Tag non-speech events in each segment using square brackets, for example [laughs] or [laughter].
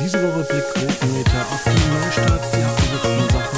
Diese Woche blickt Quotenmeter auf die Neustadt, die abgesetzten Sachen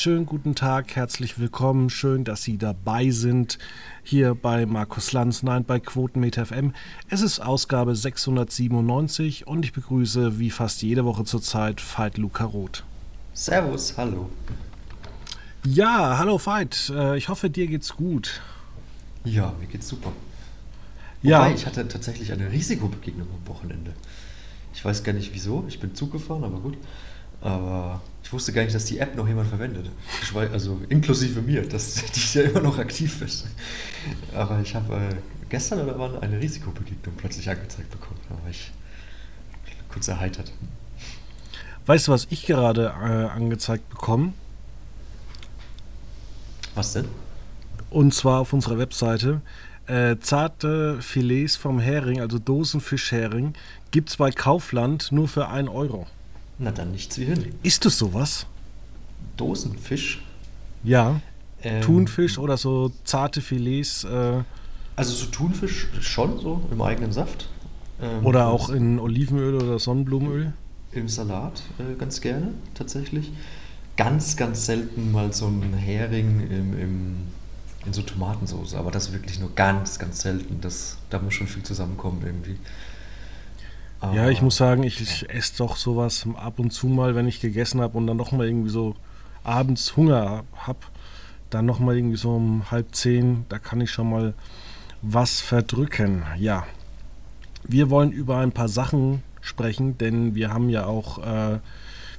schönen guten Tag, herzlich willkommen, schön, dass Sie dabei sind hier bei Markus Lanz, nein, bei Quotenmeter FM. Es ist Ausgabe 697 und ich begrüße wie fast jede Woche zurzeit Veit Luca Roth. Servus, hallo. Ja, hallo Veit, äh, ich hoffe dir geht's gut. Ja, mir geht's super. Ja. Wobei, ich hatte tatsächlich eine Risikobegegnung am Wochenende. Ich weiß gar nicht wieso, ich bin Zug gefahren, aber gut. Aber ich wusste gar nicht, dass die App noch jemand verwendet. Also inklusive mir, dass [laughs] die ja immer noch aktiv ist. Aber ich habe äh, gestern oder wann eine Risikobegegnung plötzlich angezeigt bekommen. Da war ich kurz erheitert. Weißt du, was ich gerade äh, angezeigt bekomme? Was denn? Und zwar auf unserer Webseite. Äh, zarte Filets vom Hering, also Dosenfischhering, gibt es bei Kaufland nur für 1 Euro. Na dann nichts wie hin. Ist das sowas? Dosenfisch. Ja. Ähm, Thunfisch oder so zarte Filets äh, Also so Thunfisch schon so im eigenen Saft. Ähm, oder auch in Olivenöl oder Sonnenblumenöl. im Salat äh, ganz gerne tatsächlich. Ganz, ganz selten mal so ein Hering im, im, in so Tomatensauce, aber das wirklich nur ganz, ganz selten. Das, da muss schon viel zusammenkommen irgendwie. Ja, ich Aber- muss sagen, ich, ich esse doch sowas ab und zu mal, wenn ich gegessen habe und dann noch mal irgendwie so abends Hunger habe, dann noch mal irgendwie so um halb zehn, da kann ich schon mal was verdrücken. Ja, wir wollen über ein paar Sachen sprechen, denn wir haben ja auch äh,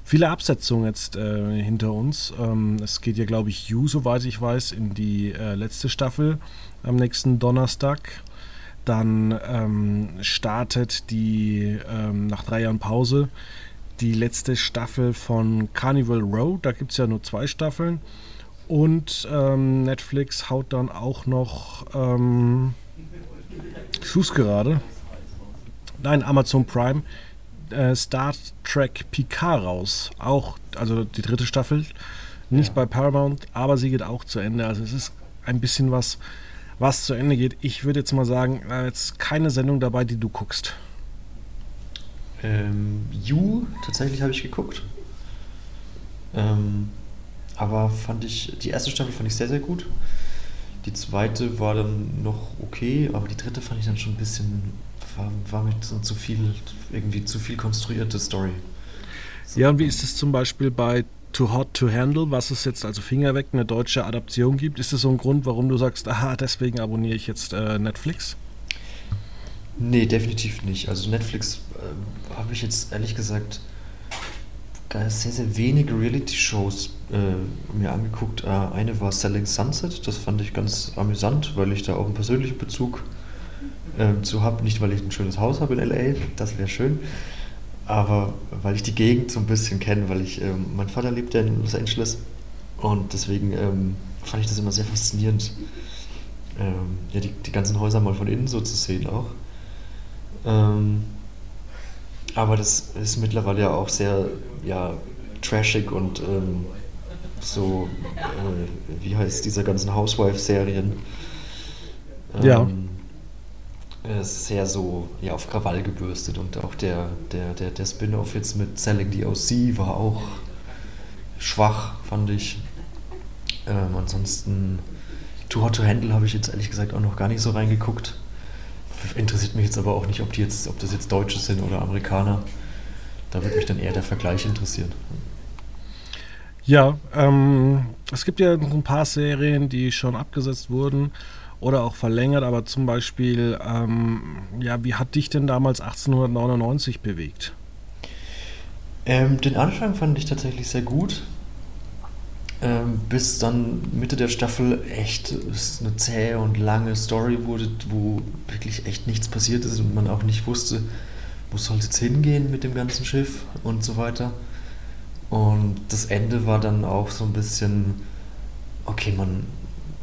viele Absetzungen jetzt äh, hinter uns. Ähm, es geht ja, glaube ich, You, soweit ich weiß, in die äh, letzte Staffel am nächsten Donnerstag. Dann ähm, startet die ähm, nach drei Jahren Pause die letzte Staffel von Carnival Row. Da gibt es ja nur zwei Staffeln. Und ähm, Netflix haut dann auch noch ähm, Schuss gerade. Nein, Amazon Prime. Äh, Star Trek Picard raus. Auch, also die dritte Staffel. Nicht Ja. bei Paramount, aber sie geht auch zu Ende. Also es ist ein bisschen was, was zu Ende geht. Ich würde jetzt mal sagen, äh, jetzt keine Sendung dabei, die du guckst. Ähm, You, tatsächlich habe ich geguckt. Ähm, aber fand ich, die erste Staffel fand ich sehr, sehr gut. Die zweite war dann noch okay, aber die dritte fand ich dann schon ein bisschen, war, war mit so zu viel, irgendwie zu viel konstruierte Story. So. Ja, und wie ist es zum Beispiel bei Too Hot to Handle, was es jetzt also Finger weg eine deutsche Adaption gibt? Ist das so ein Grund, warum du sagst, aha, deswegen abonniere ich jetzt äh, Netflix? Nee, definitiv nicht. Also Netflix äh, habe ich jetzt ehrlich gesagt äh, sehr, sehr wenige Reality-Shows äh, mir angeguckt. Äh, eine war Selling Sunset, das fand ich ganz amüsant, weil ich da auch einen persönlichen Bezug äh, zu habe. Nicht, weil ich ein schönes Haus habe in L.A., das wäre schön, aber weil ich die Gegend so ein bisschen kenne, weil ich, ähm, mein Vater lebt ja in Los Angeles und deswegen ähm, fand ich das immer sehr faszinierend, ähm, ja, die, die ganzen Häuser mal von innen so zu sehen auch. Ähm, aber das ist mittlerweile ja auch sehr ja, trashig und ähm, so, äh, wie heißt diese ganzen Housewife-Serien? Ja. Äh, sehr so ja, auf Krawall gebürstet und auch der, der, der, der Spin-off jetzt mit Selling the OC war auch schwach, fand ich. Ähm, ansonsten, Too Hot to Handle habe ich jetzt ehrlich gesagt auch noch gar nicht so reingeguckt. Interessiert mich jetzt aber auch nicht, ob, die jetzt, ob das jetzt Deutsche sind oder Amerikaner. Da würde mich dann eher der Vergleich interessieren. Ja, ähm, es gibt ja ein paar Serien, die schon abgesetzt wurden oder auch verlängert, aber zum Beispiel, ähm, ja, wie hat dich denn damals 1899 bewegt? Ähm, den Anfang fand ich tatsächlich sehr gut. Ähm, bis dann Mitte der Staffel echt eine zähe und lange Story wurde, wo wirklich echt nichts passiert ist und man auch nicht wusste, wo soll es jetzt hingehen mit dem ganzen Schiff und so weiter. Und das Ende war dann auch so ein bisschen, okay, man,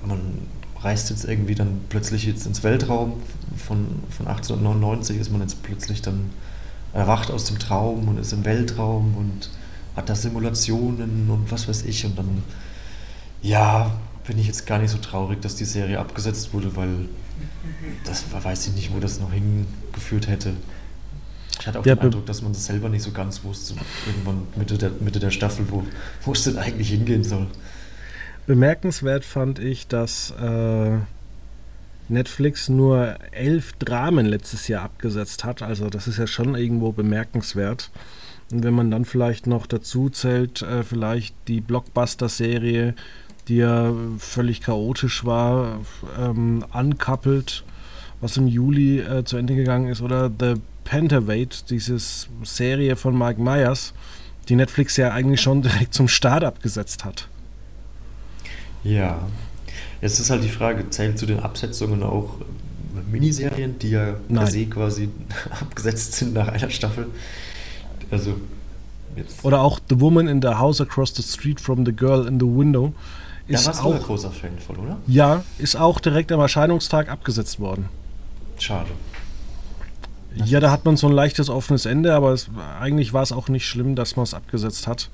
man reist jetzt irgendwie dann plötzlich jetzt ins Weltraum. Von, von 1899 ist man jetzt plötzlich dann erwacht aus dem Traum und ist im Weltraum und hat da Simulationen und was weiß ich. Und dann, ja, bin ich jetzt gar nicht so traurig, dass die Serie abgesetzt wurde, weil das weiß ich nicht, wo das noch hingeführt hätte. Ich hatte auch Ja, den Eindruck, dass man das selber nicht so ganz wusste. Irgendwann Mitte der, Mitte der Staffel, wo, wo es denn eigentlich hingehen soll. Bemerkenswert fand ich, dass äh, Netflix nur elf Dramen letztes Jahr abgesetzt hat. Also das ist ja schon irgendwo bemerkenswert. Und wenn man dann vielleicht noch dazu zählt, äh, vielleicht die Blockbuster-Serie, die ja völlig chaotisch war, ähm, Uncoupled, was im Juli äh, zu Ende gegangen ist, oder The Pantherweight, diese Serie von Mike Myers, die Netflix ja eigentlich schon [laughs] direkt zum Start abgesetzt hat. Ja. Jetzt ist halt die Frage, zählen zu den Absetzungen auch Miniserien, die ja per Nein. se quasi [laughs] abgesetzt sind nach einer Staffel? Also, jetzt. Oder auch The Woman in the House Across the Street from the Girl in the Window Da ist warst du ein auch, großer Fan von, oder? ja, ist auch direkt am Erscheinungstag abgesetzt worden. Schade. Ja, da hat man so ein leichtes offenes Ende, aber es, eigentlich war es auch nicht schlimm, dass man es abgesetzt hat.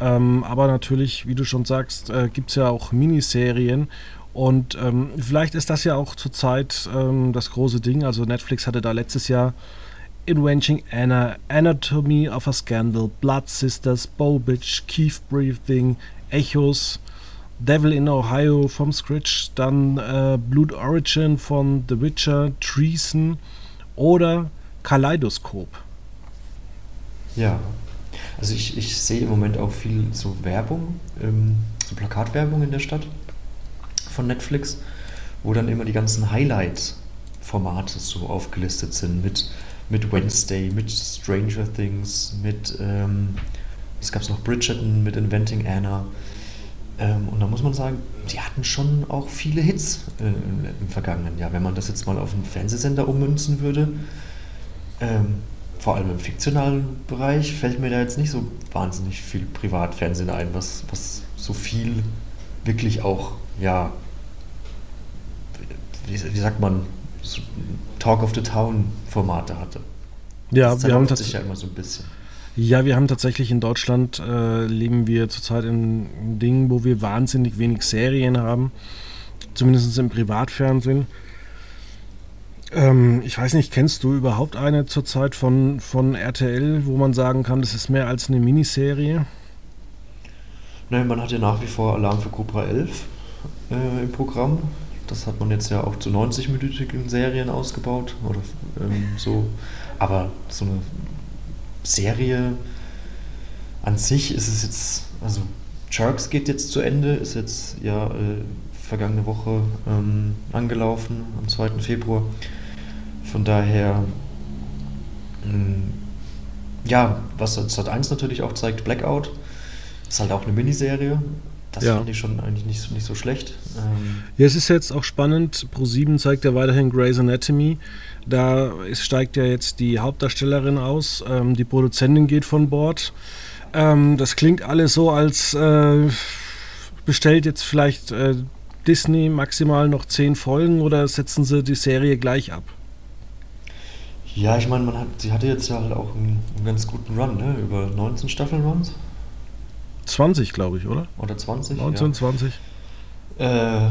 Ähm, aber natürlich, wie du schon sagst, äh, gibt es ja auch Miniserien. Und ähm, vielleicht ist das ja auch zurzeit ähm, das große Ding. Also Netflix hatte da letztes Jahr Inventing Anna, Anatomy of a Scandal, Blood Sisters, Bow Bitch, Keith Breathing, Echos, Devil in Ohio vom Scritch, dann äh, Blood Origin von The Witcher, Treason oder Kaleidoskop. Ja. Also ich, ich sehe im Moment auch viel so Werbung, ähm, so Plakatwerbung in der Stadt von Netflix, wo dann immer die ganzen Highlight-Formate so aufgelistet sind mit, mit Wednesday, mit Stranger Things, mit, ähm, was gab es noch, Bridgerton, mit Inventing Anna. Ähm, und da muss man sagen, die hatten schon auch viele Hits äh, im, im vergangenen Jahr. Wenn man das jetzt mal auf einen Fernsehsender ummünzen würde, ähm, vor allem im fiktionalen Bereich fällt mir da jetzt nicht so wahnsinnig viel Privatfernsehen ein, was, was so viel wirklich auch, ja, wie, wie sagt man, so Talk of the Town Formate hatte. Ja, das wir haben, sich ja immer so ein bisschen. ja, wir haben tatsächlich in Deutschland, äh, leben wir zurzeit in einem Ding, wo wir wahnsinnig wenig Serien haben, zumindest im Privatfernsehen. Ähm, ich weiß nicht, kennst du überhaupt eine zurzeit von, von RTL, wo man sagen kann, das ist mehr als eine Miniserie? Nein, man hat ja nach wie vor Alarm für Cobra 11 äh, im Programm. Das hat man jetzt ja auch zu 90-minütigen Serien ausgebaut oder ähm, so. Aber so eine Serie an sich ist es jetzt, also Jerks geht jetzt zu Ende, ist jetzt ja äh, vergangene Woche ähm, angelaufen, am 2. Februar. Von daher, mh, ja, was Sat 1 natürlich auch zeigt, Blackout, ist halt auch eine Miniserie. Das Ja. finde ich schon eigentlich nicht, so- nicht so schlecht. Ähm, Ja, es ist jetzt auch spannend. Pro7 zeigt ja weiterhin Grey's Anatomy. Da ist, steigt ja jetzt die Hauptdarstellerin aus. Ähm, die Produzentin geht von Bord. Ähm, das klingt alles so, als äh, bestellt jetzt vielleicht äh, Disney maximal noch zehn Folgen oder setzen sie die Serie gleich ab? Ja, ich meine, man hat, sie hatte jetzt ja halt auch einen, einen ganz guten Run, ne? Über 19 Staffeln Runs 20, glaube ich, oder? oder 20. 19, ja. 20. Äh,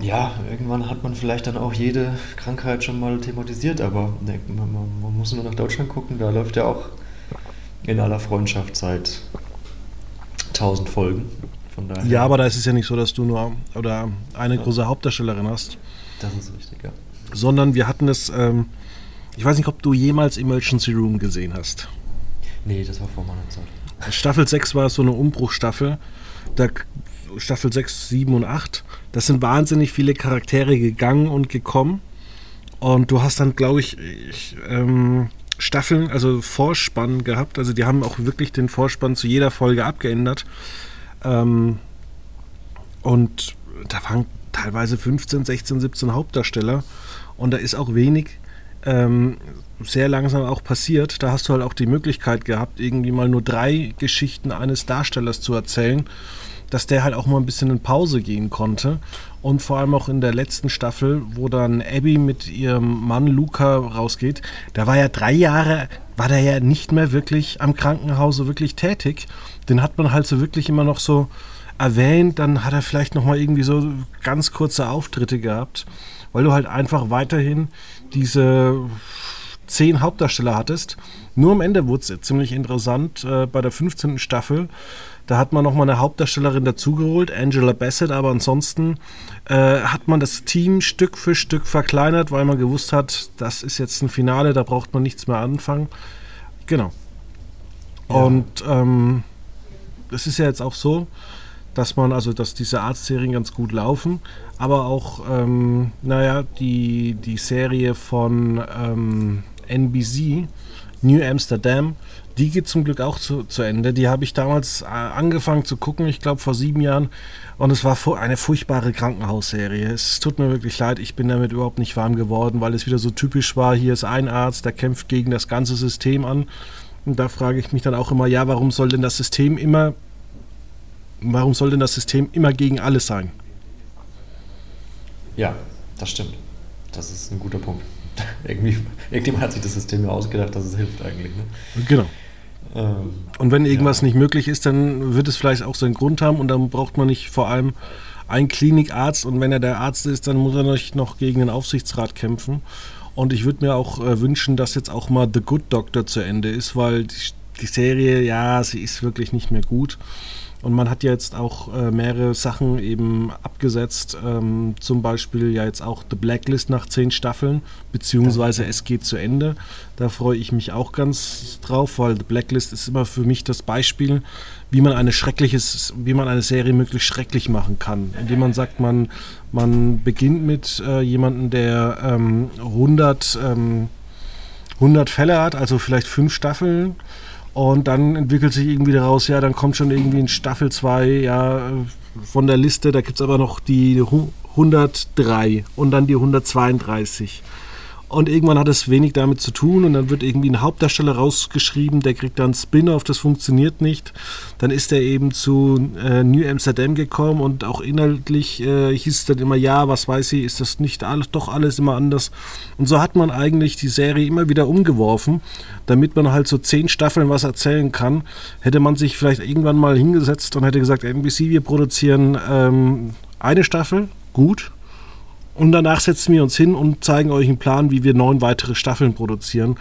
ja, irgendwann hat man vielleicht dann auch jede Krankheit schon mal thematisiert, aber ne, man, man, man muss nur nach Deutschland gucken, da läuft ja auch in aller Freundschaft seit 1000 Folgen. Von daher, Ja, aber da ist es ja nicht so, dass du nur oder eine Ja. große Hauptdarstellerin hast. Das ist richtig, ja. sondern wir hatten es, ähm, ich weiß nicht, ob du jemals Emergency Room gesehen hast. Nee, das war vor meiner Zeit. Staffel 6 war so eine Umbruchstaffel. Da, Staffel 6, 7 und 8. Das sind wahnsinnig viele Charaktere gegangen und gekommen. Und du hast dann, glaube ich, ich ähm, Staffeln, also Vorspann gehabt. Also die haben auch wirklich den Vorspann zu jeder Folge abgeändert. Ähm, und da waren teilweise 15, 16, 17 Hauptdarsteller und da ist auch wenig ähm, sehr langsam auch passiert. Da hast du halt auch die Möglichkeit gehabt, irgendwie mal nur drei Geschichten eines Darstellers zu erzählen, dass der halt auch mal ein bisschen in Pause gehen konnte. Und vor allem auch in der letzten Staffel, wo dann Abby mit ihrem Mann Luca rausgeht, da war ja drei Jahre, war der ja nicht mehr wirklich am Krankenhaus so wirklich tätig. Den hat man halt so wirklich immer noch so erwähnt, dann hat er vielleicht noch mal irgendwie so ganz kurze Auftritte gehabt, weil du halt einfach weiterhin diese zehn Hauptdarsteller hattest. Nur am Ende wurde es ziemlich interessant äh, bei der 15. Staffel. Da hat man nochmal eine Hauptdarstellerin dazugeholt, Angela Bassett, aber ansonsten äh, hat man das Team Stück für Stück verkleinert, weil man gewusst hat, das ist jetzt ein Finale, da braucht man nichts mehr anfangen. Genau. Ja. Und ähm, es ist ja jetzt auch so, dass man, also dass diese Arztserien ganz gut laufen, aber auch, ähm, naja, die, die Serie von ähm, NBC, New Amsterdam, die geht zum Glück auch zu, zu Ende. Die habe ich damals äh, angefangen zu gucken, ich glaube vor sieben Jahren. Und es war eine furchtbare Krankenhausserie. Es tut mir wirklich leid, ich bin damit überhaupt nicht warm geworden, weil es wieder so typisch war. Hier ist ein Arzt, der kämpft gegen das ganze System an. Und da frage ich mich dann auch immer, ja, warum soll denn das System immer, warum soll denn das System immer gegen alles sein? Ja, das stimmt. Das ist ein guter Punkt. [laughs] Irgendwie, irgendjemand hat sich das System ja ausgedacht, dass es hilft eigentlich. Ne? Genau. Ähm, Und wenn irgendwas Ja. nicht möglich ist, dann wird es vielleicht auch seinen Grund haben und dann braucht man nicht vor allem einen Klinikarzt und wenn er der Arzt ist, dann muss er nicht noch gegen den Aufsichtsrat kämpfen. Und ich würde mir auch äh, wünschen, dass jetzt auch mal The Good Doctor zu Ende ist, weil die, die Serie, ja, sie ist wirklich nicht mehr gut. Und man hat ja jetzt auch äh, mehrere Sachen eben abgesetzt, ähm, zum Beispiel ja jetzt auch The Blacklist nach zehn Staffeln, beziehungsweise es geht zu Ende. Da freue ich mich auch ganz drauf, weil The Blacklist ist immer für mich das Beispiel, wie man eine schreckliches, wie man eine Serie möglichst schrecklich machen kann. Indem man sagt, man, man beginnt mit äh, jemandem, der ähm, 100, ähm, 100 Fälle hat, also vielleicht fünf Staffeln. Und dann entwickelt sich irgendwie daraus, ja, dann kommt schon irgendwie in Staffel 2, ja, von der Liste, da gibt es aber noch die hu- 103 und dann die 132. Und irgendwann hat es wenig damit zu tun und dann wird irgendwie ein Hauptdarsteller rausgeschrieben, der kriegt dann Spin-off, das funktioniert nicht. Dann ist er eben zu äh, New Amsterdam gekommen und auch inhaltlich äh, hieß es dann immer, ja, was weiß ich, ist das nicht alles, doch alles immer anders. Und so hat man eigentlich die Serie immer wieder umgeworfen, damit man halt so zehn Staffeln was erzählen kann. Hätte man sich vielleicht irgendwann mal hingesetzt und hätte gesagt, NBC, wir produzieren ähm, eine Staffel, gut, und danach setzen wir uns hin und zeigen euch einen Plan, wie wir neun weitere Staffeln produzieren.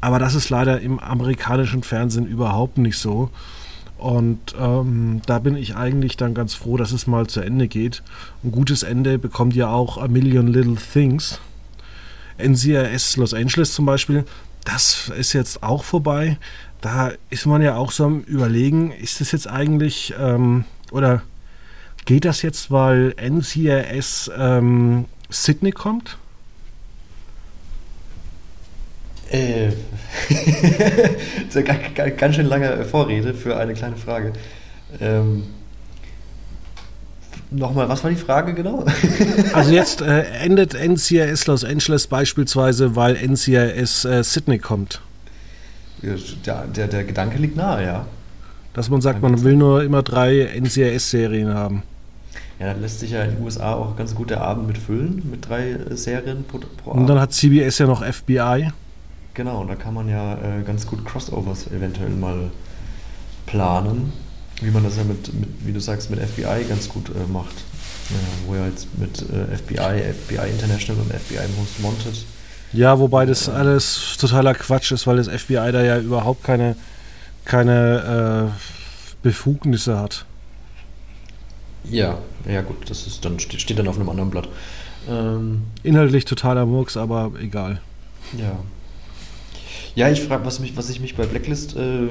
Aber das ist leider im amerikanischen Fernsehen überhaupt nicht so. Und ähm, da bin ich eigentlich dann ganz froh, dass es mal zu Ende geht. Ein gutes Ende bekommt ja auch A Million Little Things. NCIS Los Angeles zum Beispiel, das ist jetzt auch vorbei. Da ist man ja auch so am Überlegen, ist das jetzt eigentlich, ähm, oder geht das jetzt, weil NCIS ähm, Sydney kommt? Äh, das ist ja ga- ga- ganz schön lange Vorrede für eine kleine Frage. Ähm, Nochmal, was war die Frage genau? [laughs] Also jetzt äh, endet NCIS Los Angeles beispielsweise, weil NCIS äh, Sydney kommt. der, der, der Gedanke liegt nahe, ja. Dass man sagt, man will nur immer drei NCIS-Serien haben. Ja, dann lässt sich ja in den USA auch ganz gut der Abend mitfüllen, mit drei äh, Serien pro, pro Und dann hat CBS ja noch FBI. Genau, und da kann man ja äh, ganz gut Crossovers eventuell mal planen, wie man das ja mit, mit wie du sagst, mit FBI ganz gut äh, macht. Ja, wo ja jetzt mit äh, FBI, FBI International und FBI Most Wanted. Ja, wobei das alles totaler Quatsch ist, weil das FBI da ja überhaupt keine, keine äh, Befugnisse hat. Ja, ja gut, das ist dann steht, dann auf einem anderen Blatt. Ähm, Inhaltlich totaler Murks, aber egal. ja. Ja, ich frage, was, mich, was ich mich bei Blacklist äh, ge-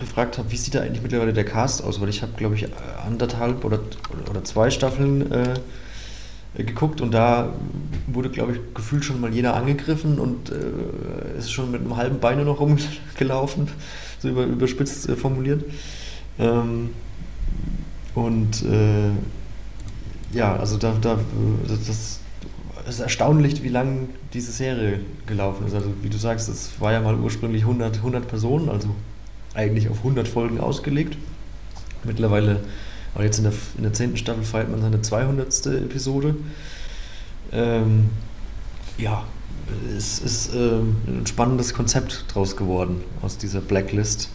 gefragt habe, wie sieht da eigentlich mittlerweile der Cast aus? Weil ich habe, glaube ich, anderthalb oder, oder zwei Staffeln äh, geguckt und da wurde, glaube ich, gefühlt schon mal jeder angegriffen und äh, ist schon mit einem halben Bein nur noch rumgelaufen, [laughs] so über, überspitzt äh, formuliert. Ähm, Und äh, ja, also da, da das, ist erstaunlich, wie lang diese Serie gelaufen ist. Also wie du sagst, es war ja mal ursprünglich 100, 100 Personen, also eigentlich auf 100 Folgen ausgelegt. Mittlerweile, aber jetzt in der, in der 10. Staffel feiert man seine 200. Episode. Ähm, ja, es ist ähm, ein spannendes Konzept draus geworden aus dieser Blacklist.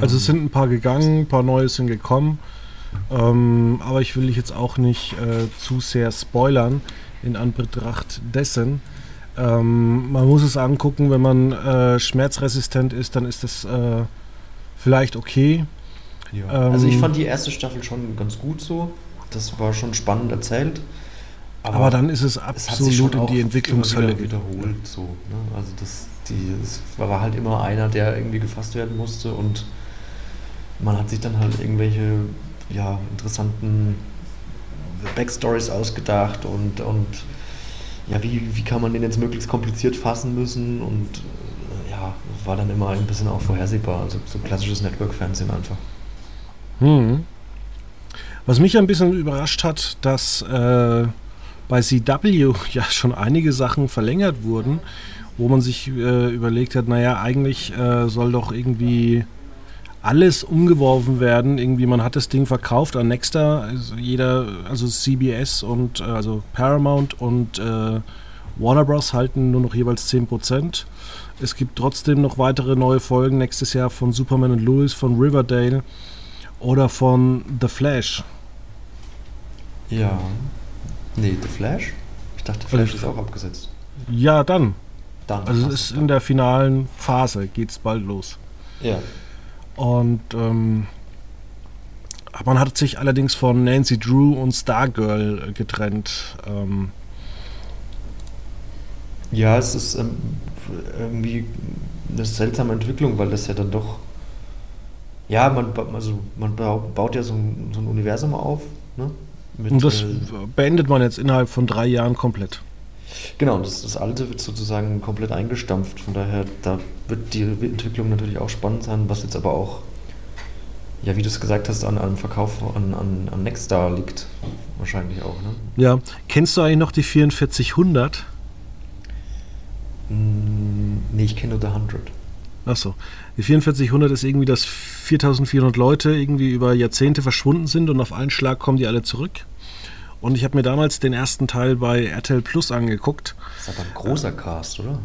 Also es sind ein paar gegangen, ein paar neue sind gekommen. Ähm, aber ich will dich jetzt auch nicht äh, zu sehr spoilern in Anbetracht dessen. Ähm, man muss es angucken, wenn man äh, schmerzresistent ist, dann ist das äh, vielleicht okay. Ja. also ich Ähm, fand die erste Staffel schon ganz gut so. Das war schon spannend erzählt. Aber, dann ist es es absolut schon in die Entwicklungshölle wiederholt. So, ne? Also das, die, es war halt immer einer, der irgendwie gefasst werden musste und man hat sich dann halt irgendwelche ja, interessanten Backstories ausgedacht und, und ja, wie, wie kann man den jetzt möglichst kompliziert fassen müssen und äh, ja, war dann immer ein bisschen auch vorhersehbar. Also so klassisches Network-Fernsehen einfach. Hm. Was mich ein bisschen überrascht hat, dass äh, bei CW [laughs] ja schon einige Sachen verlängert wurden, wo man sich äh, überlegt hat, naja, eigentlich äh, soll doch irgendwie alles umgeworfen werden. Irgendwie, man hat das Ding verkauft an Nexta, also jeder, also CBS und äh, also Paramount und äh, Warner Bros. halten nur noch jeweils 10%. Es gibt trotzdem noch weitere neue Folgen nächstes Jahr von Superman und Lewis, von Riverdale oder von The Flash. Ja. Nee, The Flash? Ich dachte, Flash ist auch abgesetzt. Ja, dann. Dann. Also es ist in der finalen Phase, geht's bald los. Ja. Und ähm, man hat sich allerdings von Nancy Drew und Stargirl getrennt. Ähm, Ja, es ist ähm, irgendwie eine seltsame Entwicklung, weil das ja dann doch. Ja, man, also man bau- baut ja so ein, so ein Universum auf. Ne? Mit, und das äh, beendet man jetzt innerhalb von drei Jahren komplett. Genau, das, das alte wird sozusagen komplett eingestampft. Von daher, da wird die Entwicklung natürlich auch spannend sein, was jetzt aber auch, ja, wie du es gesagt hast, an einem Verkauf an, an, an Nextstar liegt. Wahrscheinlich auch, ne? Ja, kennst du eigentlich noch die 4400? Mm, Nee, ich kenne nur The 100. Achso, die 4400 ist irgendwie, dass 4400 Leute irgendwie über Jahrzehnte verschwunden sind und auf einen Schlag kommen die alle zurück. Und ich habe mir damals den ersten Teil bei RTL Plus angeguckt. Das ist aber ein großer Cast, oder?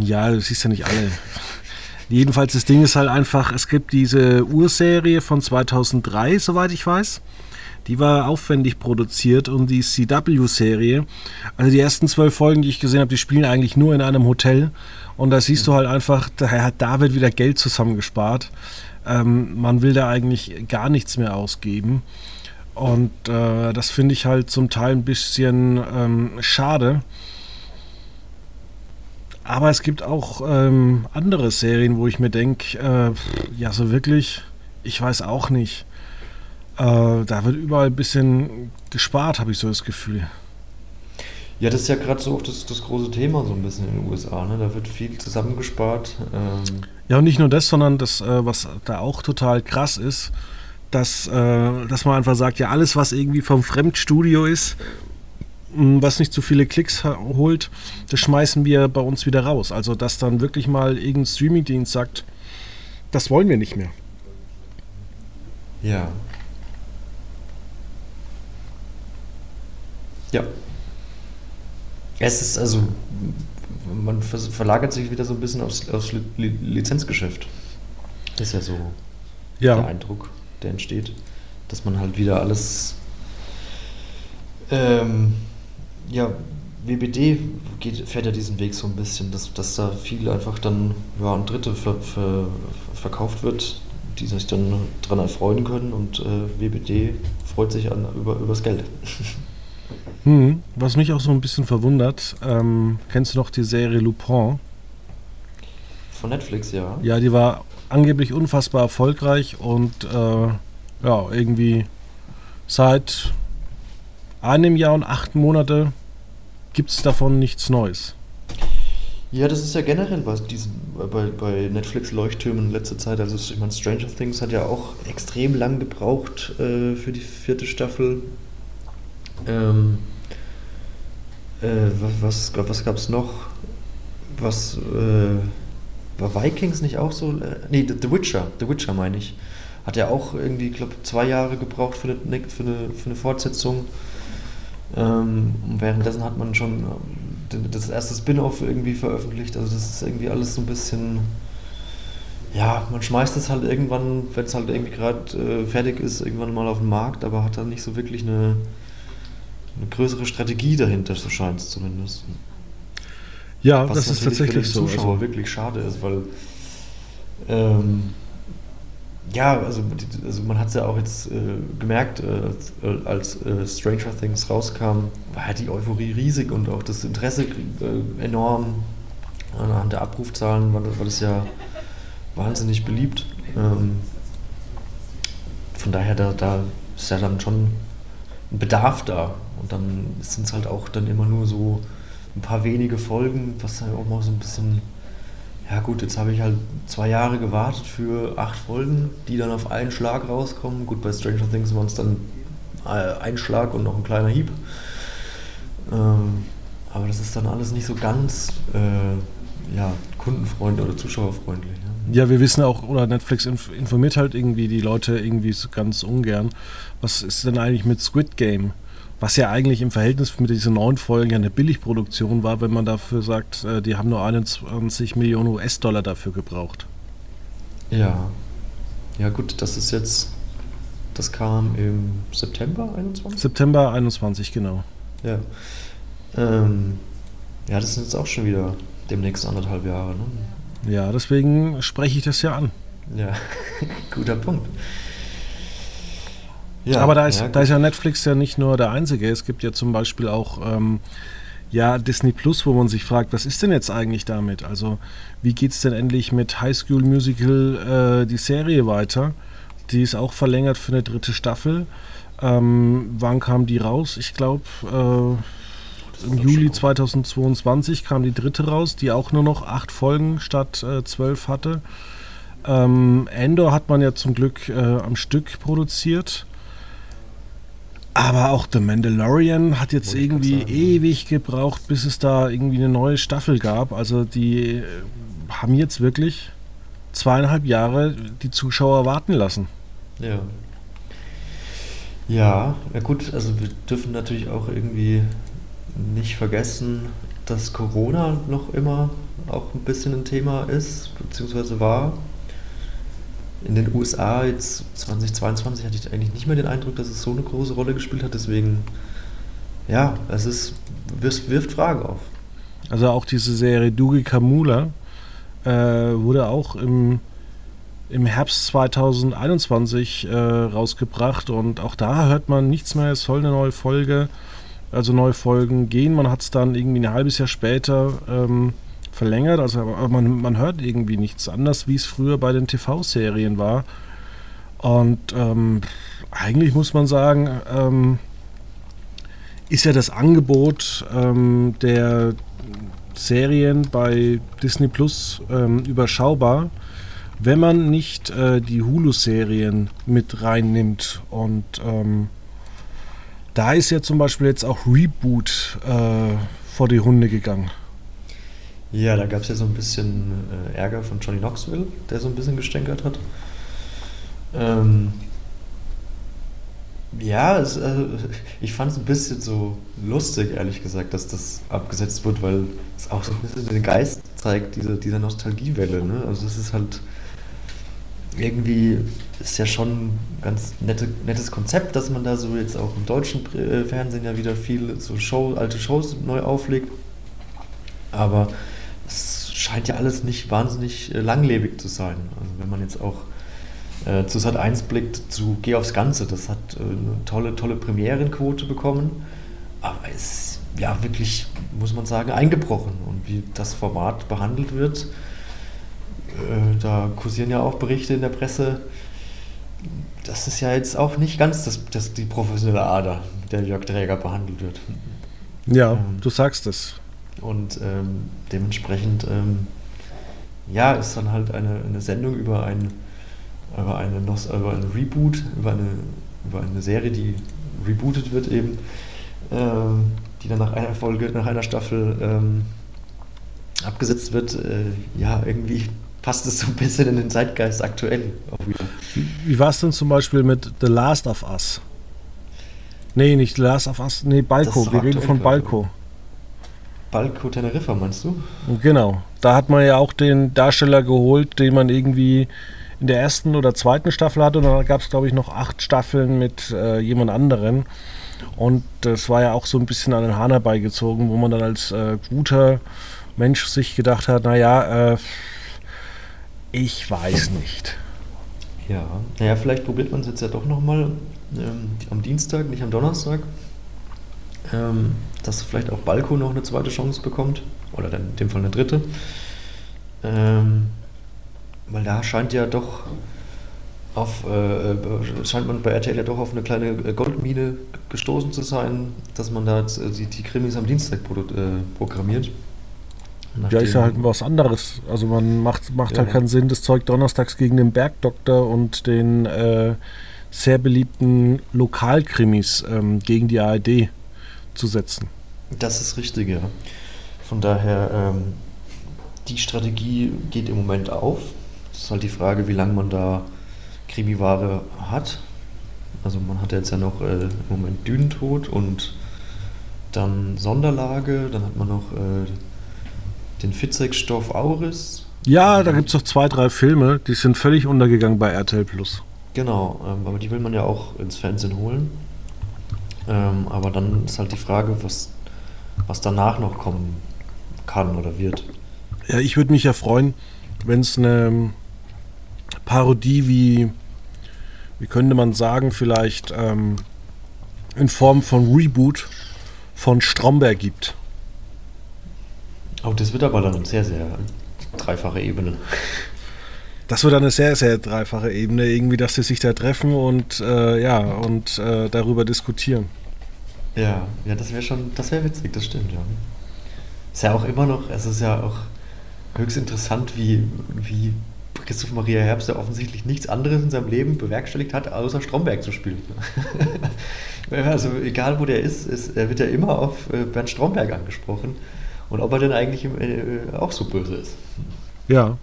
Ja, du siehst ja nicht alle. Jedenfalls, das Ding ist halt einfach, es gibt diese Urserie von 2003, soweit ich weiß. Die war aufwendig produziert und die CW-Serie, also die ersten zwölf Folgen, die ich gesehen habe, die spielen eigentlich nur in einem Hotel. Und da siehst du halt einfach, daher hat David wieder Geld zusammengespart. Ähm, man will da eigentlich gar nichts mehr ausgeben. Und äh, das finde ich halt zum Teil ein bisschen ähm, schade. Aber es gibt auch ähm, andere Serien, wo ich mir denke, äh, ja, so wirklich, ich weiß auch nicht. Äh, da wird überall ein bisschen gespart, habe ich so das Gefühl. Ja, das ist ja gerade so auch das, das große Thema so ein bisschen in den USA. Ne? Da wird viel zusammengespart. Ähm, Ja, und nicht nur das, sondern das, äh, was da auch total krass ist, dass, äh, dass man einfach sagt, ja, alles, was irgendwie vom Fremdstudio ist, was nicht zu viele Klicks holt, das schmeißen wir bei uns wieder raus. Also, dass dann wirklich mal irgendein Streamingdienst sagt, das wollen wir nicht mehr. ja. Ja. Es ist also, man verlagert sich wieder so ein bisschen aufs, aufs Li Li Lizenzgeschäft. Das ist ja so der Ja, Eindruck, der entsteht, dass man halt wieder alles. Ähm, ja, WBD geht, fährt ja diesen Weg so ein bisschen, dass, dass da viel einfach dann ja, an Dritte ver, ver, verkauft wird, die sich dann dran erfreuen können und äh, WBD freut sich an, über, übers Geld. [laughs] Hm, was mich auch so ein bisschen verwundert, ähm, kennst du noch die Serie Lupin? Von Netflix, ja. Ja, die war angeblich unfassbar erfolgreich und äh, ja, irgendwie seit einem Jahr und acht Monate gibt es davon nichts Neues. Ja, das ist ja generell bei, diesen, bei, bei Netflix-Leuchttürmen in letzter Zeit. Also ich meine, Stranger Things hat ja auch extrem lang gebraucht äh, für die vierte Staffel. Ähm, äh, was was, was gab es noch? Was äh, war Vikings nicht auch so? Äh, nee, The Witcher, The Witcher meine ich. Hat ja auch irgendwie, ich glaube, zwei Jahre gebraucht für eine, für eine, für eine Fortsetzung. Ähm, und währenddessen hat man schon ähm, das erste Spin-off irgendwie veröffentlicht. Also das ist irgendwie alles so ein bisschen. Ja, man schmeißt es halt irgendwann, wenn es halt irgendwie gerade äh, fertig ist, irgendwann mal auf den Markt, aber hat dann nicht so wirklich eine, eine größere Strategie dahinter, so scheint es zumindest. Ja, Was das ist natürlich für tatsächlich den so. Zuschauer Also, wirklich schade ist, weil ähm, ja, also, also man hat es ja auch jetzt äh, gemerkt, äh, als, äh, Stranger Things rauskam, war ja die Euphorie riesig und auch das Interesse äh, enorm. Anhand der Abrufzahlen war das, war das ja wahnsinnig beliebt. Ähm, von daher, da, da ist ja dann schon ein Bedarf da. Und dann sind es halt auch dann immer nur so ein paar wenige Folgen, was dann auch mal so ein bisschen, ja gut, jetzt habe ich halt zwei Jahre gewartet für acht Folgen, die dann auf einen Schlag rauskommen. Gut, bei Stranger Things waren es dann äh, ein Schlag und noch ein kleiner Hieb. Ähm, aber das ist dann alles nicht so ganz äh, ja, kundenfreundlich oder zuschauerfreundlich. Ne? ja, wir wissen auch, oder Netflix inf informiert halt irgendwie die Leute irgendwie ganz ungern. Was ist denn eigentlich mit Squid Game? Was ja eigentlich im Verhältnis mit diesen neun Folgen ja eine Billigproduktion war, wenn man dafür sagt, äh, die haben nur 21 Millionen US-Dollar dafür gebraucht. Ja. Ja gut, das ist jetzt, das kam im September 21? September 21, genau. Ja. Ähm, ja, das sind jetzt auch schon wieder demnächst anderthalb Jahre. Ne? Ja, deswegen spreche ich das ja an. Ja, [laughs] guter Punkt. Aber da ist, ja, da ist ja Netflix ja nicht nur der einzige. Es gibt ja zum Beispiel auch ähm, ja, Disney Plus, wo man sich fragt, was ist denn jetzt eigentlich damit? Also, wie geht es denn endlich mit High School Musical äh, die Serie weiter? Die ist auch verlängert für eine dritte Staffel. Ähm, wann kam die raus? Ich glaube, äh, im doch Juli schon- 2022 kam die dritte raus, die auch nur noch acht Folgen statt äh, zwölf hatte. Ähm, Endor hat man ja zum Glück äh, am Stück produziert. Aber auch The Mandalorian hat jetzt Wollte irgendwie ewig gebraucht, bis es da irgendwie eine neue Staffel gab. Also die äh, haben jetzt wirklich zweieinhalb Jahre die Zuschauer warten lassen. Ja. Ja, ja gut, also wir dürfen natürlich auch irgendwie nicht vergessen, dass Corona noch immer auch ein bisschen ein Thema ist, beziehungsweise war. In den USA jetzt 2022 hatte ich eigentlich nicht mehr den Eindruck, dass es so eine große Rolle gespielt hat, deswegen ja, es ist, wirft, wirft Fragen auf. Also auch diese Serie Dugi Kamula äh, wurde auch im, im Herbst 2021 äh, rausgebracht und auch da hört man nichts mehr. Es soll eine neue Folge, also neue Folgen gehen. Man hat es dann irgendwie ein halbes Jahr später ähm, verlängert, also man, man hört irgendwie nichts anders, wie es früher bei den TV-Serien war. Und ähm, eigentlich muss man sagen, ähm, ist ja das Angebot ähm, der Serien bei Disney Plus ähm, überschaubar, wenn man nicht äh, die Hulu-Serien mit reinnimmt. Und ähm, da ist ja zum Beispiel jetzt auch Reboot äh, vor die Hunde gegangen. Ja, da gab es ja so ein bisschen äh, Ärger von Johnny Knoxville, der so ein bisschen gestänkert hat. Ähm, ja, es, äh, ich fand es ein bisschen so lustig, ehrlich gesagt, dass das abgesetzt wird, weil es auch so ein bisschen den Geist zeigt, diese, dieser Nostalgiewelle. Ne? Also es ist halt irgendwie ist ja schon ein ganz nette, nettes Konzept, dass man da so jetzt auch im deutschen äh, Fernsehen ja wieder viel so Show, alte Shows neu auflegt. Aber es scheint ja alles nicht wahnsinnig äh, langlebig zu sein. Also wenn man jetzt auch äh, zu Sat 1 blickt, zu Geh aufs Ganze, das hat äh, eine tolle, tolle Premierenquote bekommen, aber ist ja wirklich, muss man sagen, eingebrochen. Und wie das Format behandelt wird, äh, da kursieren ja auch Berichte in der Presse, das ist ja jetzt auch nicht ganz das, das die professionelle Ader, mit der Jörg Träger behandelt wird. Ja, Ähm. du sagst es. Und ähm, dementsprechend, ähm, ja, ist dann halt eine, eine Sendung über ein, über, eine, über einen Reboot, über eine, über eine Serie, die rebootet wird eben, ähm, die dann nach einer Folge, nach einer Staffel ähm, abgesetzt wird. Äh, ja, irgendwie passt es so ein bisschen in den Zeitgeist aktuell auch wieder. Wie, war es denn zum Beispiel mit The Last of Us? Nee, nicht The Last of Us, nee, Balko. Wir reden von glaub ich. Balco Teneriffa, meinst du? Genau. Da hat man ja auch den Darsteller geholt, den man irgendwie in der ersten oder zweiten Staffel hatte. Und dann gab es, glaube ich, noch acht Staffeln mit äh, jemand anderen. Und das war ja auch so ein bisschen an den Hahn herbeigezogen, wo man dann als äh, guter Mensch sich gedacht hat, naja, äh, ich weiß nicht. Ja, naja, vielleicht probiert man es jetzt ja doch nochmal ähm, am Dienstag, nicht am Donnerstag. Ähm, dass vielleicht auch Balko noch eine zweite Chance bekommt. Oder dann in dem Fall eine dritte. Ähm, weil da scheint ja doch auf, äh, äh, scheint man bei RTL ja doch auf eine kleine äh, Goldmine gestoßen zu sein, dass man da jetzt, äh, die, die Krimis am Dienstag äh, programmiert. Ja, ist ja halt Nachdem- was anderes. Also man macht, macht Ja, halt keinen Sinn, das Zeug donnerstags gegen den Bergdoktor und den äh, sehr beliebten Lokalkrimis ähm, gegen die ARD zu setzen. Das ist richtig, ja. Von daher, ähm, die Strategie geht im Moment auf. Es ist halt die Frage, wie lange man da Krimiware hat. Also man hat jetzt ja noch äh, im Moment Dünentod und dann Sonderlage, dann hat man noch äh, den Fitzek-Stoff Auris. Ja, da gibt es noch zwei, drei Filme, die sind völlig untergegangen bei RTL Plus. Genau, ähm, aber die will man ja auch ins Fernsehen holen. Ähm, aber dann ist halt die Frage, was, was danach noch kommen kann oder wird. Ja, ich würde mich ja freuen, wenn es eine ähm, Parodie wie, wie könnte man sagen, vielleicht ähm, in Form von Reboot von Stromberg gibt. Oh, das wird aber dann eine sehr, sehr dreifache Ebene. Das wird eine sehr, sehr dreifache Ebene, irgendwie, dass sie sich da treffen und äh, ja, und äh, darüber diskutieren. Ja, ja, das wäre schon, das wäre witzig, das stimmt, ja. Ist ja auch immer noch, es ist ja auch höchst interessant, wie, wie Christoph Maria Herbst ja offensichtlich nichts anderes in seinem Leben bewerkstelligt hat, außer Stromberg zu spielen. [laughs] also egal wo der ist, ist er wird ja immer auf äh, Bernd Stromberg angesprochen. Und ob er denn eigentlich äh, auch so böse ist. Ja.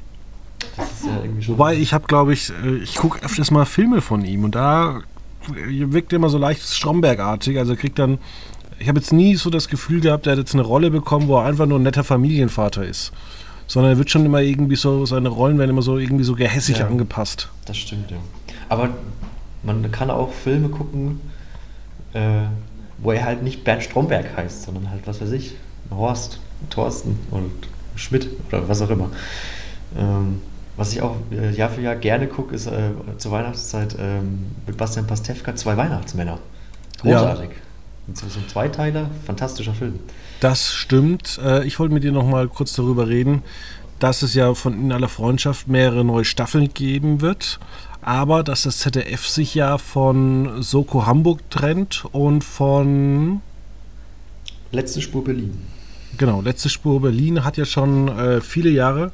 Das ist ja irgendwie schon. Wobei ich habe, glaube ich, äh, ich gucke öfters mal Filme von ihm und da wirkt er immer so leicht Stromberg-artig. Also er kriegt dann, ich habe jetzt nie so das Gefühl gehabt, er hat jetzt eine Rolle bekommen, wo er einfach nur ein netter Familienvater ist. Sondern er wird schon immer irgendwie so, seine Rollen werden immer so irgendwie so gehässig Ja. angepasst. Das stimmt, ja. Aber man kann auch Filme gucken, äh, wo er halt nicht Bernd Stromberg heißt, sondern halt, was weiß ich, Horst, Thorsten und Schmidt oder was auch immer. Ähm, was ich auch äh, Jahr für Jahr gerne gucke, ist äh, zur Weihnachtszeit ähm, mit Bastian Pastewka zwei Weihnachtsmänner. Großartig. Und so, so ein Zweiteiler, fantastischer Film. Das stimmt. Äh, Ich wollte mit dir noch mal kurz darüber reden, dass es ja von In aller Freundschaft mehrere neue Staffeln geben wird, aber dass das ZDF sich ja von Soko Hamburg trennt und von Letzte Spur Berlin. Genau, letzte Spur Berlin hat ja schon äh, viele Jahre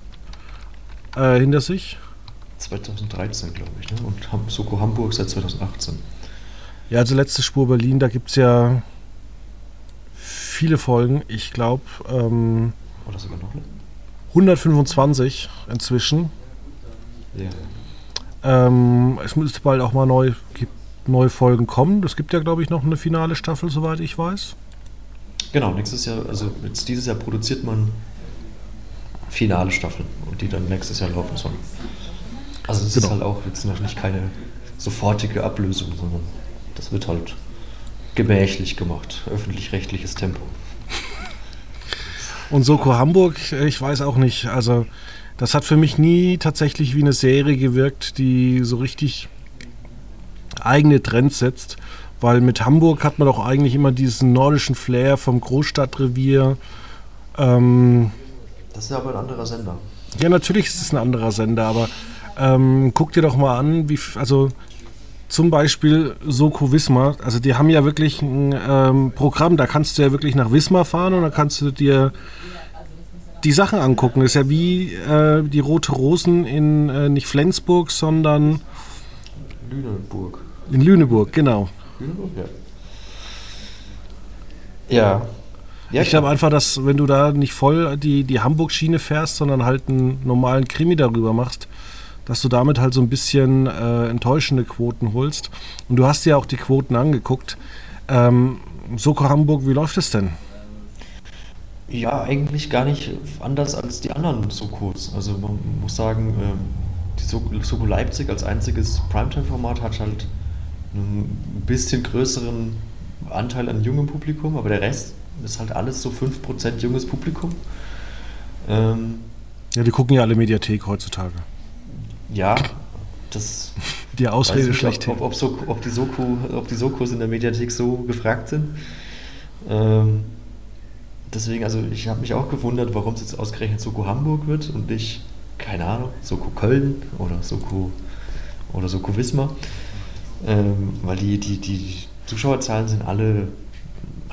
äh, hinter sich. 2013, glaube ich, ne? und Ham- Soko Hamburg seit 2018. Ja, also letzte Spur Berlin, da gibt es ja viele Folgen. Ich glaube ähm, Oder sogar noch länger. 125 inzwischen. Ja. Ähm, es müsste bald auch mal neu, neue Folgen kommen. Es gibt ja, glaube ich, noch eine finale Staffel, soweit ich weiß. Genau, nächstes Jahr, also jetzt dieses Jahr produziert man finale Staffeln und die dann nächstes Jahr laufen sollen. Also es ist Genau. halt auch jetzt noch nicht keine sofortige Ablösung, sondern das wird halt gemächlich gemacht, öffentlich-rechtliches Tempo. Und Soko Hamburg, ich weiß auch nicht. Also, das hat für mich nie tatsächlich wie eine Serie gewirkt, die so richtig eigene Trends setzt. Weil mit Hamburg hat man doch eigentlich immer diesen nordischen Flair vom Großstadtrevier. Ähm, Das ist aber ein anderer Sender. ja, natürlich ist es ein anderer Sender, aber ähm, guck dir doch mal an, wie, also zum Beispiel Soko Wismar, also die haben ja wirklich ein ähm, Programm, da kannst du ja wirklich nach Wismar fahren und da kannst du dir die Sachen angucken. Das ist ja wie äh, die Rote Rosen in äh, nicht Flensburg, sondern Lüneburg. in Lüneburg, genau. Lüneburg, ja. Ja. Ja ich glaube einfach, dass wenn du da nicht voll die, die Hamburg-Schiene fährst, sondern halt einen normalen Krimi darüber machst, dass du damit halt so ein bisschen äh, enttäuschende Quoten holst. Und du hast dir auch die Quoten angeguckt. Ähm, Soko Hamburg, wie läuft es denn? Ja, eigentlich gar nicht anders als die anderen Sokos. Also man muss sagen, ähm, die Soko Soko Leipzig als einziges Primetime-Format hat halt einen bisschen größeren Anteil an jungem Publikum, aber der Rest ist halt alles so 5% junges Publikum. Ähm, Ja, die gucken ja alle Mediathek heutzutage. ja, das [laughs] Die Ausrede schlechthin. ob, ob, Soko, ob, die Soko, ob die Sokos in der Mediathek so gefragt sind. Ähm, deswegen, also ich habe mich auch gewundert, warum es jetzt ausgerechnet Soko Hamburg wird und nicht, keine Ahnung, Soko Köln oder Soko oder Soko Wismar. Ähm, weil die, die, die Zuschauerzahlen sind alle,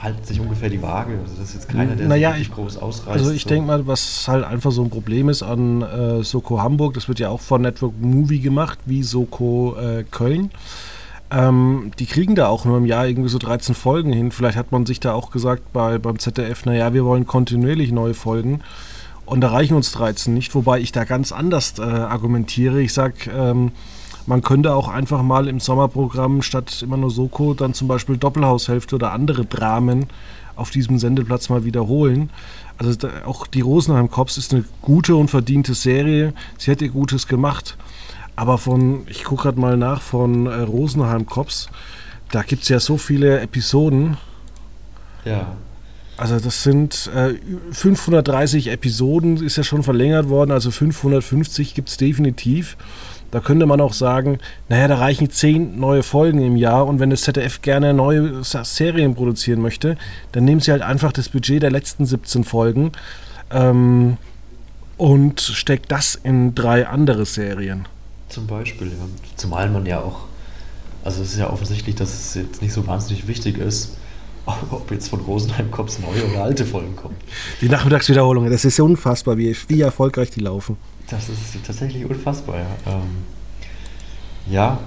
halten sich ungefähr die Waage. Also das ist jetzt keiner, der Naja, sich ich- groß ausreißt. Also ich so. denke mal, was halt einfach so ein Problem ist an äh, Soko Hamburg, das wird ja auch von Network Movie gemacht, wie Soko äh, Köln. Ähm, die kriegen da auch nur im Jahr irgendwie so 13 Folgen hin. Vielleicht hat man sich da auch gesagt bei, beim ZDF, naja, wir wollen kontinuierlich neue Folgen. Und da reichen uns 13 nicht, wobei ich da ganz anders äh, argumentiere. Ich sage, ähm, man könnte auch einfach mal im Sommerprogramm statt immer nur Soko dann zum Beispiel Doppelhaushälfte oder andere Dramen auf diesem Sendeplatz mal wiederholen. Also auch die Rosenheim Cops ist eine gute und verdiente Serie. Sie hat ihr Gutes gemacht. Aber von, ich gucke gerade mal nach, von äh, Rosenheim Cops, da gibt es ja so viele Episoden. Ja. Also das sind äh, 530 Episoden, ist ja schon verlängert worden, also 550 gibt es definitiv. Da könnte man auch sagen, naja, da reichen 10 neue Folgen im Jahr und wenn das ZDF gerne neue Serien produzieren möchte, dann nehmen sie halt einfach das Budget der letzten 17 Folgen ähm, und steckt das in drei andere Serien. Zum Beispiel, ja. Zumal man ja auch, also es ist ja offensichtlich, dass es jetzt nicht so wahnsinnig wichtig ist, [laughs] ob jetzt von Rosenheim Cops neue oder alte Folgen kommen. Die Nachmittagswiederholungen, das ist ja unfassbar, wie, wie erfolgreich die laufen. Das ist tatsächlich unfassbar, ja. Ähm, ja,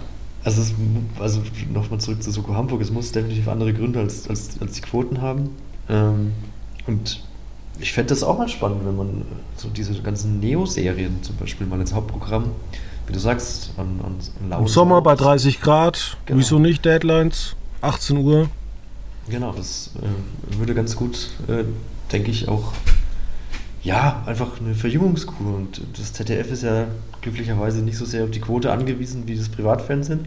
also, es, also nochmal zurück zu Soko Hamburg, es muss definitiv andere Gründe als, als, als die Quoten haben. Ähm, und ich fände das auch mal spannend, wenn man so diese ganzen Neo-Serien zum Beispiel mal ins Hauptprogramm, wie du sagst, an, an, an Im Sommer bei Sounds- 30 Grad, Genau. wieso nicht, Deadlines, 18 Uhr. Genau, das äh, würde ganz gut, äh, denke ich, auch, ja, einfach eine Verjüngungskur. Und das ZDF ist ja glücklicherweise nicht so sehr auf die Quote angewiesen wie das Privatfernsehen.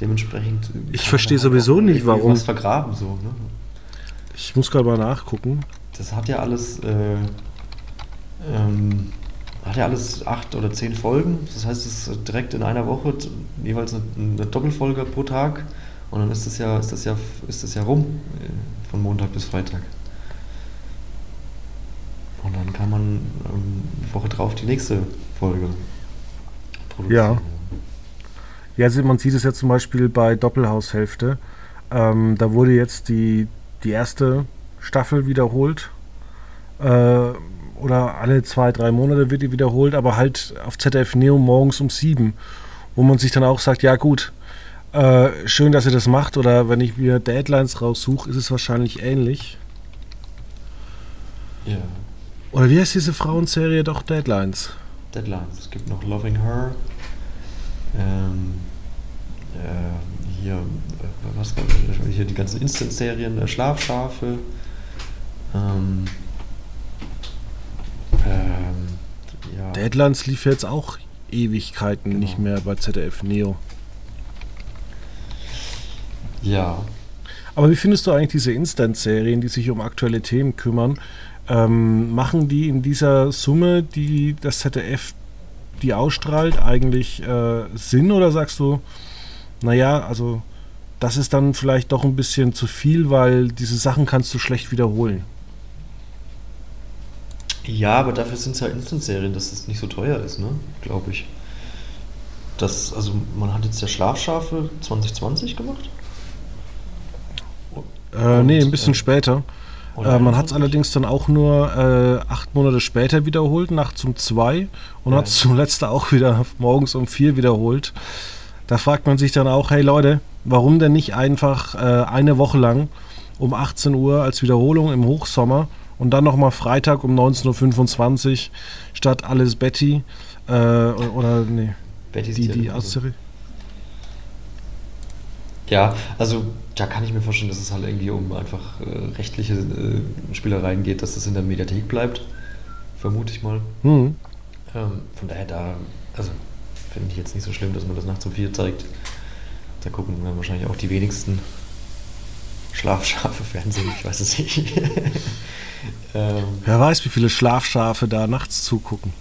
Dementsprechend. äh, Ich verstehe sowieso nicht, warum- Was vergraben, so, ne? Ich muss gerade mal nachgucken. Das hat ja alles, äh, ähm, hat ja alles acht oder zehn Folgen. Das heißt, es ist direkt in einer Woche jeweils eine, eine Doppelfolge pro Tag. Und dann ist das ja, ist das ja, ist das ja rum äh, von Montag bis Freitag. Und dann kann man ähm, die Woche drauf die nächste Folge produzieren. Ja, also man sieht es ja zum Beispiel bei Doppelhaushälfte. Ähm, da wurde jetzt die, die erste Staffel wiederholt. Äh, oder alle zwei, drei Monate wird die wiederholt, aber halt auf ZDF Neo morgens um sieben. Wo man sich dann auch sagt, ja gut, äh, schön, dass ihr das macht. Oder wenn ich mir Deadlines raussuche, ist es wahrscheinlich ähnlich. Ja. Oder wie heißt diese Frauenserie? Doch, Deadlines. Deadlines. Es gibt noch Loving Her. Ähm, äh, hier, äh, was hier die ganzen Instant-Serien, äh, Schlafschafe. Ähm, ähm, ja. Deadlines lief jetzt auch Ewigkeiten Genau. nicht mehr bei ZDF Neo. ja. Aber wie findest du eigentlich diese Instant-Serien, die sich um aktuelle Themen kümmern? Ähm, machen die in dieser Summe, die das ZDF die ausstrahlt, eigentlich äh, Sinn oder sagst du, naja, also das ist dann vielleicht doch ein bisschen zu viel, weil diese Sachen kannst du schlecht wiederholen. Ja, aber dafür sind es ja Instant-Serien, dass es nicht so teuer ist, ne? Glaube ich. das, also man hat jetzt ja Schlafschafe 2020 gemacht. Äh, nee, ein bisschen äh, später. Äh, man hat es 21? allerdings dann auch nur äh, acht Monate später wiederholt, nachts um zwei und hat es zuletzt auch wieder morgens um vier wiederholt. Da fragt man sich dann auch, hey Leute, warum denn nicht einfach äh, eine Woche lang um 18 Uhr als Wiederholung im Hochsommer und dann nochmal Freitag um 19.25 Uhr statt Alles Betty äh, oder, nee, Bettys die, die Dialoge. Ja, also da kann ich mir vorstellen, dass es halt irgendwie um einfach äh, rechtliche äh, Spielereien geht, dass das in der Mediathek bleibt. Vermute ich mal. Hm. Ähm, von daher da, also finde ich jetzt nicht so schlimm, dass man das nachts um vier zeigt. Da gucken dann wahrscheinlich auch die wenigsten Schlafschafe Fernsehen, ich weiß es nicht. [laughs] ähm, Wer weiß, wie viele Schlafschafe da nachts zugucken.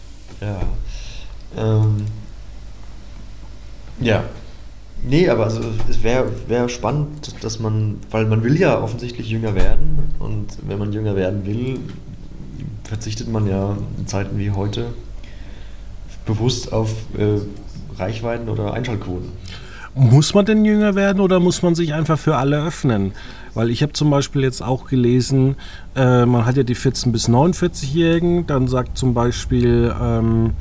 ja. Ähm, ja. Nee, aber also es wäre wär spannend, dass man, weil man will ja offensichtlich jünger werden und wenn man jünger werden will, verzichtet man ja in Zeiten wie heute bewusst auf äh, Reichweiten oder Einschaltquoten. Muss man denn jünger werden oder muss man sich einfach für alle öffnen? Weil ich habe zum Beispiel jetzt auch gelesen, äh, man hat ja die 14- bis 49-Jährigen, dann sagt zum Beispiel, ähm,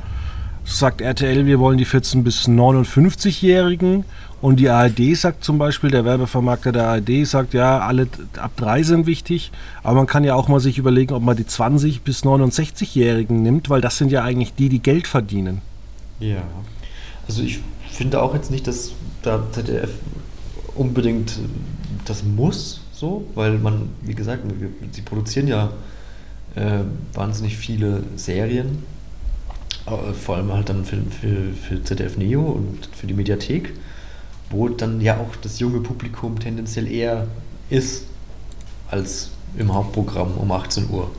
sagt RTL, wir wollen die 14- bis 59-Jährigen und die ARD sagt zum Beispiel, der Werbevermarkter der ARD sagt, ja, alle ab drei sind wichtig, aber man kann ja auch mal sich überlegen, ob man die 20- bis 69-Jährigen nimmt, weil das sind ja eigentlich die, die Geld verdienen. Ja. Also ich finde auch jetzt nicht, dass da ZDF unbedingt das muss, so, weil man, wie gesagt, sie produzieren ja äh, wahnsinnig viele Serien, vor allem halt dann für, für, für ZDF Neo und für die Mediathek, wo dann ja auch das junge Publikum tendenziell eher ist als im Hauptprogramm um 18 Uhr.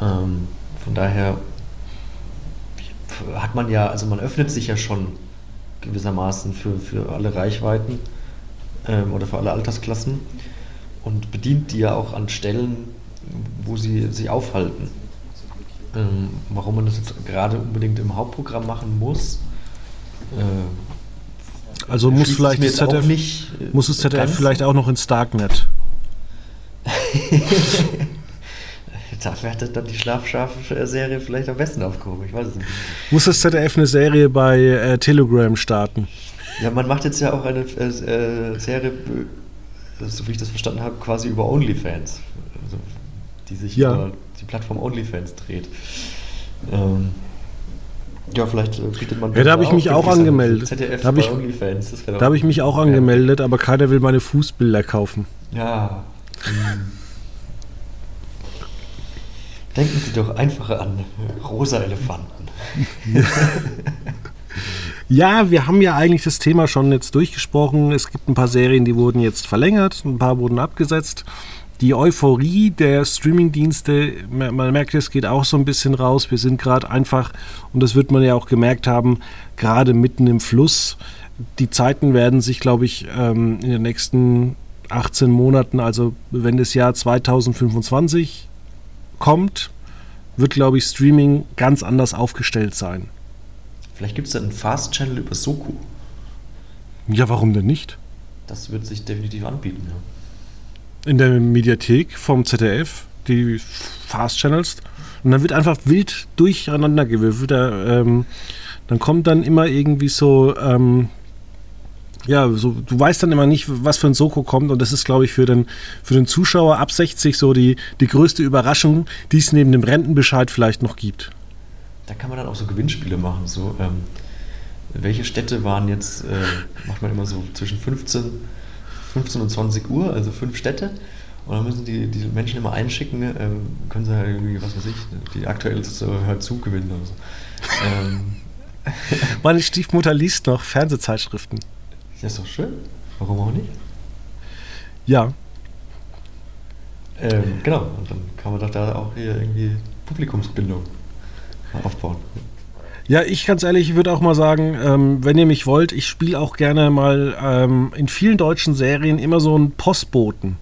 Ähm, von daher hat man ja, also man öffnet sich ja schon gewissermaßen für, für alle Reichweiten ähm, oder für alle Altersklassen und bedient die ja auch an Stellen, wo sie sich aufhalten. Ähm, warum man das jetzt gerade unbedingt im Hauptprogramm machen muss, äh, Also muss vielleicht das ZDF, nicht, äh, muss das ZDF vielleicht auch noch ins Darknet. [laughs] Da wäre dann die Schlafschafe-Serie vielleicht am besten aufgehoben, ich weiß es nicht. Muss das ZDF eine Serie bei äh, Telegram starten? Ja, man macht jetzt ja auch eine äh, äh, Serie, so wie ich das verstanden habe, quasi über OnlyFans. Also, die sich Ja. über die Plattform OnlyFans dreht. Ähm, ja, vielleicht äh, bietet man. Ja, da habe ich mich auch angemeldet. ZDF Da habe ich- Da habe ich mich auch angemeldet, aber keiner will meine Fußbilder kaufen. Ja. Denken Sie doch einfach an rosa Elefanten. [laughs] Ja, wir haben ja eigentlich das Thema schon jetzt durchgesprochen. Es gibt ein paar Serien, die wurden jetzt verlängert, ein paar wurden abgesetzt. Die Euphorie der Streamingdienste, man merkt, es geht auch so ein bisschen raus. Wir sind gerade einfach, und das wird man ja auch gemerkt haben, gerade mitten im Fluss. Die Zeiten werden sich, glaube ich, ähm, in den nächsten 18 Monaten, also wenn das Jahr 2025 kommt, wird, glaube ich, Streaming ganz anders aufgestellt sein. Vielleicht gibt es dann einen Fast-Channel über Soku. Ja, warum denn nicht? Das wird sich definitiv anbieten, ja. In der Mediathek vom ZDF, die Fast Channels. Und dann wird einfach wild durcheinander gewürfelt. Da, ähm, dann kommt dann immer irgendwie so, ähm, ja, so, du weißt dann immer nicht, was für ein Soko kommt. Und das ist, glaube ich, für den, für den Zuschauer ab 60 so die, die größte Überraschung, die es neben dem Rentenbescheid vielleicht noch gibt. Da kann man dann auch so Gewinnspiele machen. So, ähm, welche Städte waren jetzt, äh, macht man immer so zwischen 15, 15 und 20 Uhr, also fünf Städte. Und dann müssen die, die Menschen immer einschicken, ähm, können sie halt irgendwie, was weiß ich, die aktuellste Hör zu gewinnen oder so. ähm, [laughs] Meine Stiefmutter liest noch Fernsehzeitschriften. ja, ist doch schön. Warum auch nicht? Ja, Ähm, genau, und dann kann man doch da auch hier irgendwie Publikumsbindung aufbauen. Ja, ich ganz ehrlich, ich würde auch mal sagen, ähm, wenn ihr mich wollt, ich spiele auch gerne mal ähm, in vielen deutschen Serien immer so einen Postboten.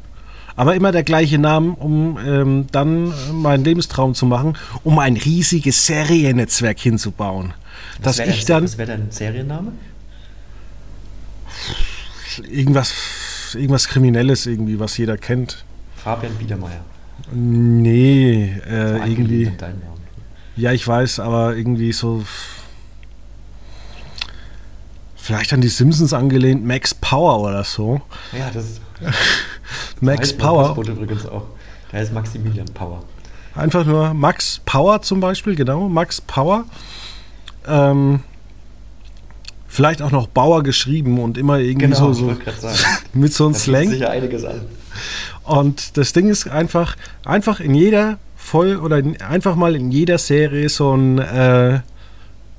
Aber immer der gleiche Name, um ähm, dann meinen Lebenstraum zu machen, um ein riesiges Seriennetzwerk hinzubauen. dass wär ich dein, dann Was wäre dein Serienname? irgendwas, irgendwas Kriminelles irgendwie, was jeder kennt. Fabian Biedermeier. Nee, äh, irgendwie. an deinen Namen. Ja, ich weiß, aber irgendwie so. Vielleicht an die Simpsons angelehnt, Max Power oder so. Ja, das ist. [laughs] Max mein Power. Postbote übrigens auch. Der heißt Maximilian Power. Einfach nur Max Power zum Beispiel, genau, Max Power. Ähm, vielleicht auch noch Bauer geschrieben und immer irgendwie Genau, so, so [laughs] mit so einem Da Slang. sich ja einiges an. Und das Ding ist einfach, einfach in jeder voll oder in, einfach mal in jeder Serie so ein, äh,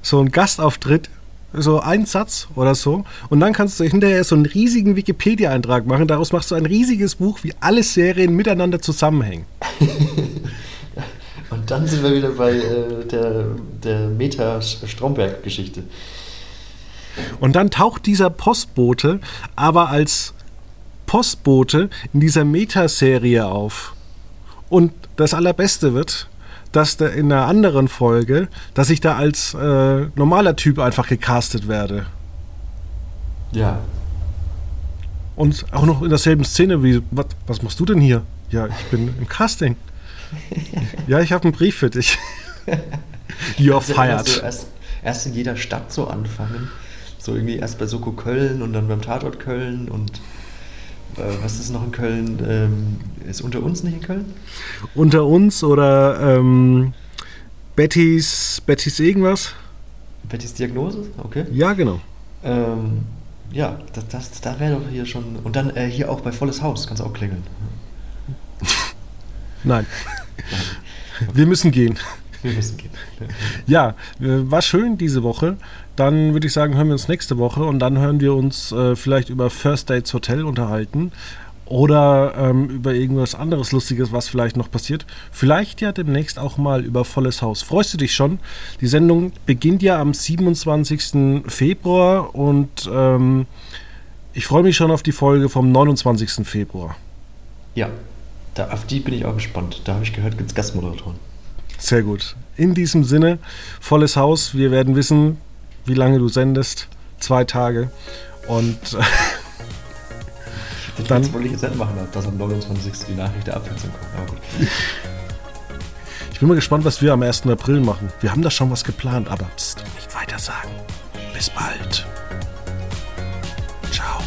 so ein Gastauftritt, so ein Satz oder so. Und dann kannst du hinterher so einen riesigen Wikipedia-Eintrag machen. Daraus machst du ein riesiges Buch, wie alle Serien miteinander zusammenhängen. [laughs] Und dann sind wir wieder bei äh, der, der Meta-Stromberg-Geschichte. Und dann taucht dieser Postbote aber als Postbote in dieser Metaserie auf. Und das Allerbeste wird, dass da in einer anderen Folge, dass ich da als äh, normaler Typ einfach gecastet werde. Ja. Und auch noch in derselben Szene wie, was, was machst du denn hier? Ja, ich bin im Casting. [laughs] ja, ich habe einen Brief für dich. [laughs] You're Also fired. So erst, erst in jeder Stadt so anfangen. So irgendwie erst bei Soko Köln und dann beim Tatort Köln und was ist noch in Köln? Ähm, ist unter uns nicht in Köln? Unter uns oder ähm, Bettys, Bettys irgendwas? Bettys Diagnose? Okay. Ja, genau. Ähm, ja, das, das, da wäre doch hier schon. Und dann äh, hier auch bei Volles Haus, kannst du auch klingeln. [laughs] Nein. Wir müssen gehen. Wir müssen gehen. Ja, äh, war schön diese Woche. Dann würde ich sagen, hören wir uns nächste Woche und dann hören wir uns äh, vielleicht über First Dates Hotel unterhalten oder ähm, über irgendwas anderes Lustiges, was vielleicht noch passiert. Vielleicht ja demnächst auch mal über Volles Haus. Freust du dich schon? Die Sendung beginnt ja am 27. Februar und ähm, ich freue mich schon auf die Folge vom 29. Februar. Ja, da, auf die bin ich auch gespannt. Da habe ich gehört, gibt es Gastmoderatoren. Sehr gut. In diesem Sinne, volles Haus. Wir werden wissen, wie lange du sendest. Zwei Tage. Und äh, Ich Dann- wollte ich jetzt nicht machen, dass am 29. die Nachricht der Abwechslung kommt. Aber gut. [laughs] ich bin mal gespannt, was wir am 1. April machen. Wir haben da schon was geplant, aber pst, nicht weiter sagen. Bis bald. Ciao.